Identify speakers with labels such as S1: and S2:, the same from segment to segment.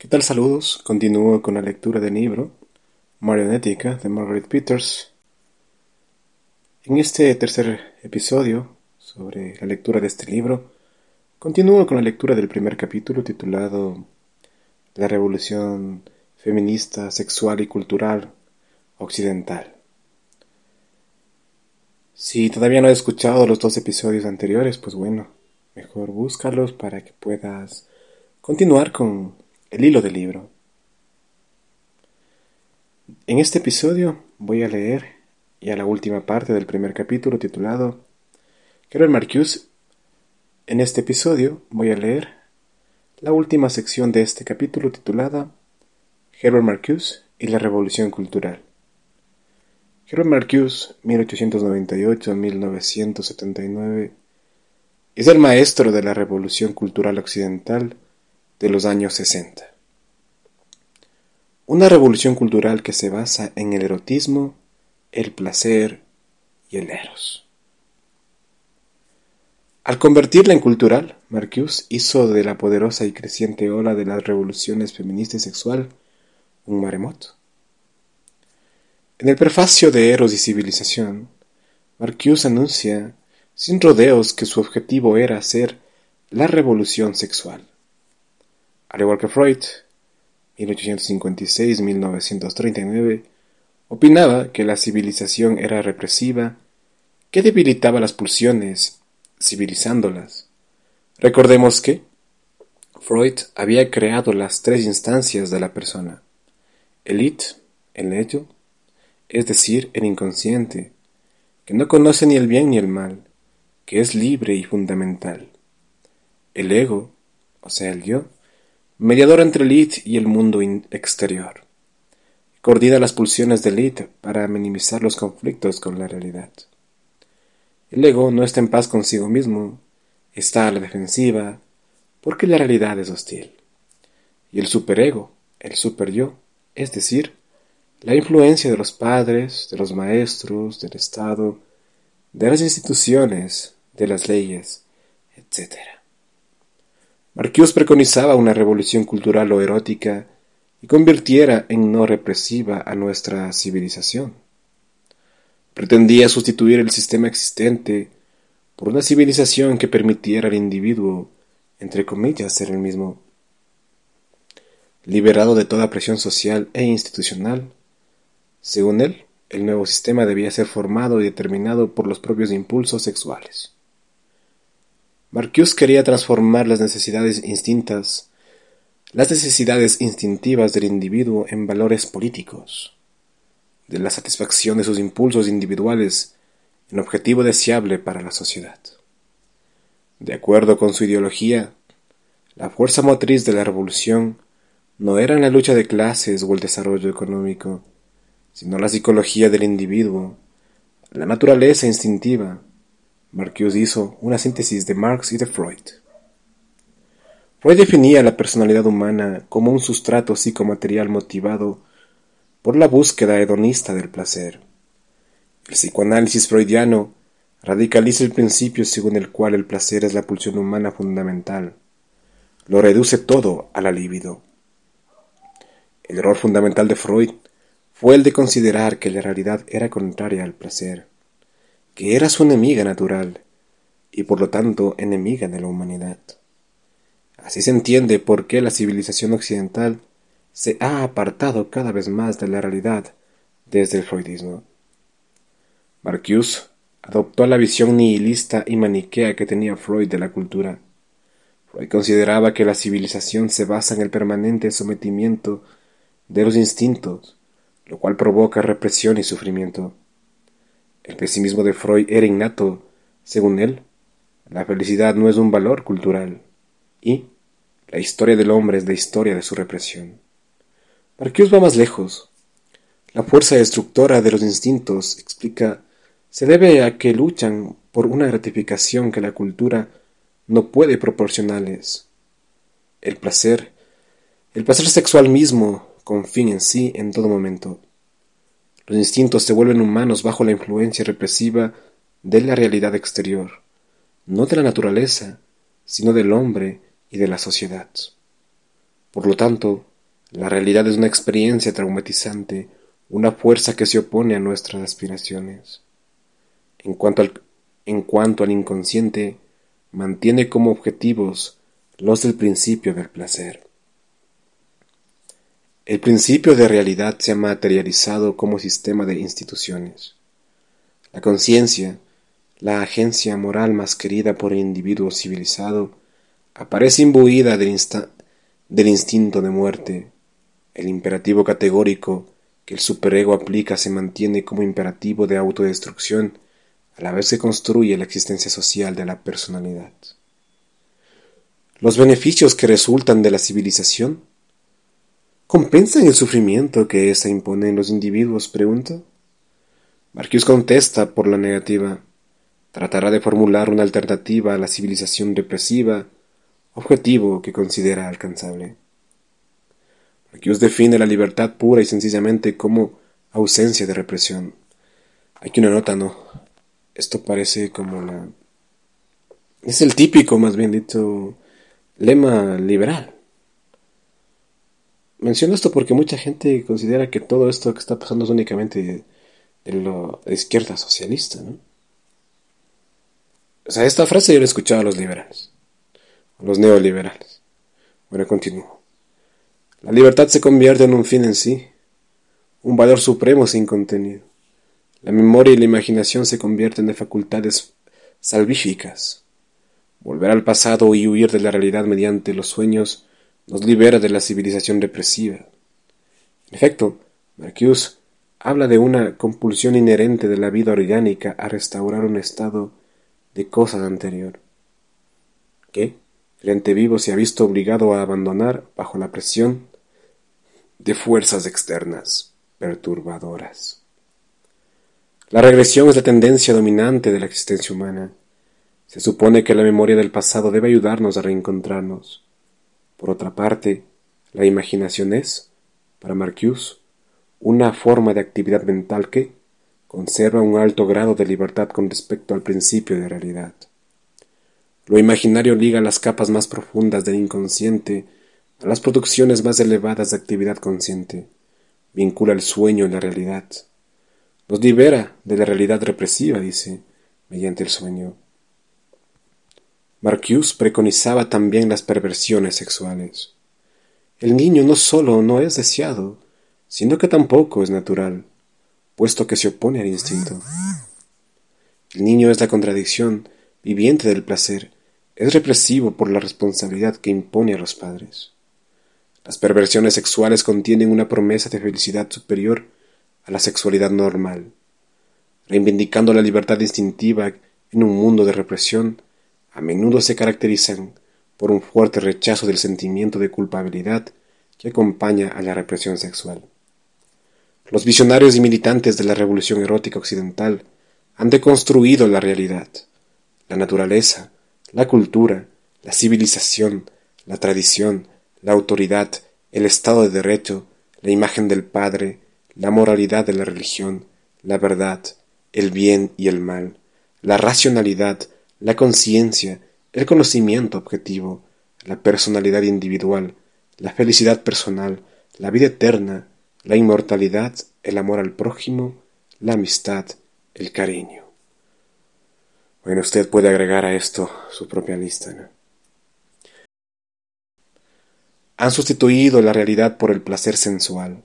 S1: ¿Qué tal? Saludos. Continúo con la lectura del libro Marionética de Margaret Peters. En este tercer episodio sobre la lectura de este libro, continúo con la lectura del primer capítulo titulado La revolución feminista, sexual y cultural occidental. Si todavía no has escuchado los dos episodios anteriores, pues bueno, mejor búscalos para que puedas continuar con el hilo del libro. En este episodio voy a leer ya la última parte del primer capítulo titulado Carol Marcuse. En este episodio voy a leer la última sección de este capítulo titulada Herbert Marcuse y la Revolución Cultural. Herbert Marcuse, 1898-1979, es el maestro de la Revolución Cultural Occidental de los años 60. Una revolución cultural que se basa en el erotismo, el placer y el eros. Al convertirla en cultural, Marcuse hizo de la poderosa y creciente ola de las revoluciones feminista y sexual un maremoto. En el prefacio de Eros y Civilización, Marcuse anuncia sin rodeos que su objetivo era hacer la revolución sexual. Al igual que Freud, 1856-1939, opinaba que la civilización era represiva, que debilitaba las pulsiones, civilizándolas. Recordemos que Freud había creado las tres instancias de la persona, el it, el ello, es decir, el inconsciente, que no conoce ni el bien ni el mal, que es libre y fundamental. El ego, o sea, el yo, mediador entre el id y el mundo exterior. Coordina las pulsiones del id para minimizar los conflictos con la realidad. El ego no está en paz consigo mismo, está a la defensiva, porque la realidad es hostil. Y el superego, el superyo, es decir, la influencia de los padres, de los maestros, del Estado, de las instituciones, de las leyes, etc. Marcuse preconizaba una revolución cultural o erótica y convirtiera en no represiva a nuestra civilización. Pretendía sustituir el sistema existente por una civilización que permitiera al individuo, entre comillas, ser el mismo. Liberado de toda presión social e institucional, según él, el nuevo sistema debía ser formado y determinado por los propios impulsos sexuales. Marcuse quería transformar las necesidades instintas, las necesidades instintivas del individuo en valores políticos, de la satisfacción de sus impulsos individuales en objetivo deseable para la sociedad. De acuerdo con su ideología, la fuerza motriz de la revolución no era la lucha de clases o el desarrollo económico, sino la psicología del individuo, la naturaleza instintiva, Marcuse hizo una síntesis de Marx y de Freud. Freud definía la personalidad humana como un sustrato psicomaterial motivado por la búsqueda hedonista del placer. El psicoanálisis freudiano radicaliza el principio según el cual el placer es la pulsión humana fundamental. Lo reduce todo a la libido. El error fundamental de Freud fue el de considerar que la realidad era contraria al placer que era su enemiga natural y por lo tanto enemiga de la humanidad. Así se entiende por qué la civilización occidental se ha apartado cada vez más de la realidad desde el freudismo. Marcuse adoptó la visión nihilista y maniquea que tenía Freud de la cultura. Freud consideraba que la civilización se basa en el permanente sometimiento de los instintos, lo cual provoca represión y sufrimiento. El pesimismo de Freud era innato. Según él, la felicidad no es un valor cultural y La historia del hombre es la historia de su represión. Marcuse va más lejos. La fuerza destructora de los instintos, explica, se debe a que luchan por una gratificación que la cultura no puede proporcionarles. El placer, el placer sexual mismo, con fin en sí en todo momento. Los instintos se vuelven humanos bajo la influencia represiva de la realidad exterior, no de la naturaleza, sino del hombre y de la sociedad. Por lo tanto, la realidad es una experiencia traumatizante, una fuerza que se opone a nuestras aspiraciones. En cuanto al, en cuanto al inconsciente, mantiene como objetivos los del principio del placer. El principio de realidad se ha materializado como sistema de instituciones. La conciencia, la agencia moral más querida por el individuo civilizado, aparece imbuida del, instinto de muerte. El imperativo categórico que el superego aplica se mantiene como imperativo de autodestrucción a la vez que construye la existencia social de la personalidad. Los beneficios que resultan de la civilización compensan el sufrimiento que ésta impone en los individuos, pregunta. Marcus contesta por la negativa. Tratará de formular una alternativa a la civilización represiva objetivo que considera alcanzable. Marcuse define la libertad pura y sencillamente como ausencia de represión. Aquí una nota, ¿no? Esto parece como la... Es el típico, más bien dicho, lema liberal. Menciono esto porque mucha gente considera que todo esto que está pasando es únicamente de, la izquierda socialista, ¿no? O sea, esta frase yo la he escuchado a los liberales los neoliberales. Bueno, continúo. La libertad se convierte en un fin en sí, un valor supremo sin contenido. La memoria y la imaginación se convierten en facultades salvíficas. Volver al pasado y huir de la realidad mediante los sueños nos libera de la civilización represiva. En efecto, Marcuse habla de una compulsión inherente de la vida orgánica a restaurar un estado de cosas anterior. ¿Qué? El ente vivo se ha visto obligado a abandonar bajo la presión de fuerzas externas perturbadoras. La regresión es la tendencia dominante de la existencia humana. Se supone que la memoria del pasado debe ayudarnos a reencontrarnos. Por otra parte, la imaginación es, para Marcuse, una forma de actividad mental que conserva un alto grado de libertad con respecto al principio de realidad. Lo imaginario liga las capas más profundas del inconsciente a las producciones más elevadas de actividad consciente, vincula el sueño en la realidad. Nos libera de la realidad represiva, dice, mediante el sueño. Marcuse preconizaba también las perversiones sexuales. El niño no solo no es deseado, sino que tampoco es natural, puesto que se opone al instinto. El niño es la contradicción viviente del placer, es represivo por la responsabilidad que impone a los padres. Las perversiones sexuales contienen una promesa de felicidad superior a la sexualidad normal. Reivindicando la libertad instintiva en un mundo de represión, a menudo se caracterizan por un fuerte rechazo del sentimiento de culpabilidad que acompaña a la represión sexual. Los visionarios y militantes de la revolución erótica occidental han deconstruido la realidad, la naturaleza, la cultura, la civilización, la tradición, la autoridad, el Estado de Derecho, la imagen del Padre, la moralidad de la religión, la verdad, el bien y el mal, la racionalidad, la conciencia, el conocimiento objetivo, la personalidad individual, la felicidad personal, la vida eterna, la inmortalidad, el amor al prójimo, la amistad, el cariño. Bueno, usted puede agregar a esto su propia lista. Han sustituido la realidad por el placer sensual,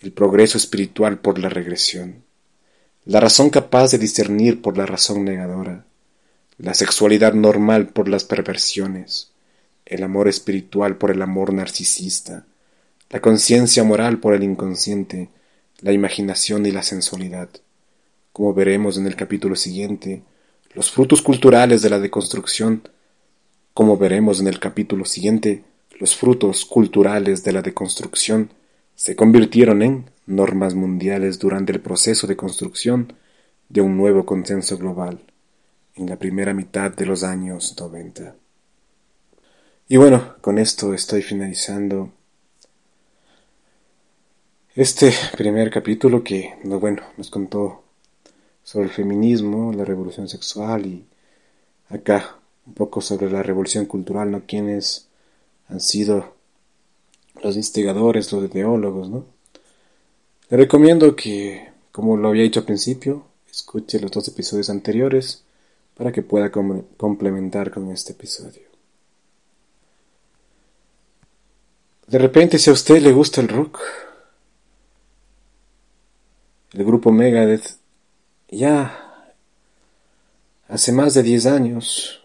S1: el progreso espiritual por la regresión, la razón capaz de discernir por la razón negadora, la sexualidad normal por las perversiones, el amor espiritual por el amor narcisista, la conciencia moral por el inconsciente, la imaginación y la sensualidad. Como veremos en el capítulo siguiente, los frutos culturales de la deconstrucción Como veremos en el capítulo siguiente, los frutos culturales de la deconstrucción se convirtieron en normas mundiales durante el proceso de construcción de un nuevo consenso global en la primera mitad de los años 90. Y bueno, con esto estoy finalizando este primer capítulo que, bueno, nos contó sobre el feminismo, la revolución sexual y acá un poco sobre la revolución cultural, ¿no? Quienes han sido los instigadores, los ideólogos, ¿no? Le recomiendo que, como lo había dicho al principio, escuche los dos episodios anteriores para que pueda complementar con este episodio. De repente, si a usted le gusta el rock, el grupo Megadeth ya hace más de 10 años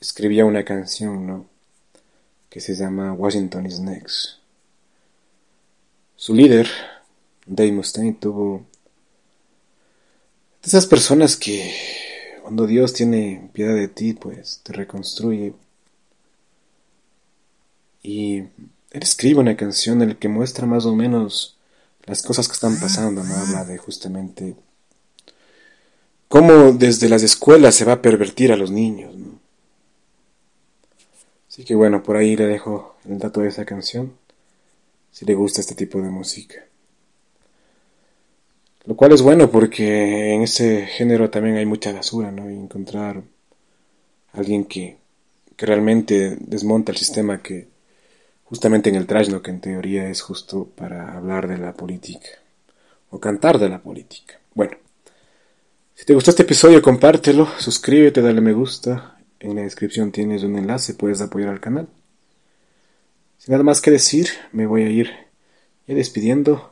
S1: escribía una canción, ¿no? Que se llama Washington is Next. Su líder, Dave Mustaine, tuvo de esas personas que cuando Dios tiene piedad de ti, pues te reconstruye. Y él escribe una canción en la que muestra más o menos las cosas que están pasando, ¿no? Habla de justamente cómo desde las escuelas se va a pervertir a los niños, ¿no? Así que bueno, por ahí le dejo el dato de esa canción, si le gusta este tipo de música. Lo cual es bueno porque en ese género también hay mucha basura, ¿no? Y encontrar alguien que, que realmente desmonta el sistema que justamente en el trash. Que en teoría es justo para hablar de la política o cantar de la política. Bueno, si te gustó este episodio, compártelo, suscríbete, dale me gusta. En la descripción tienes un enlace, puedes apoyar al canal. Sin nada más que decir, me voy a ir ya despidiendo.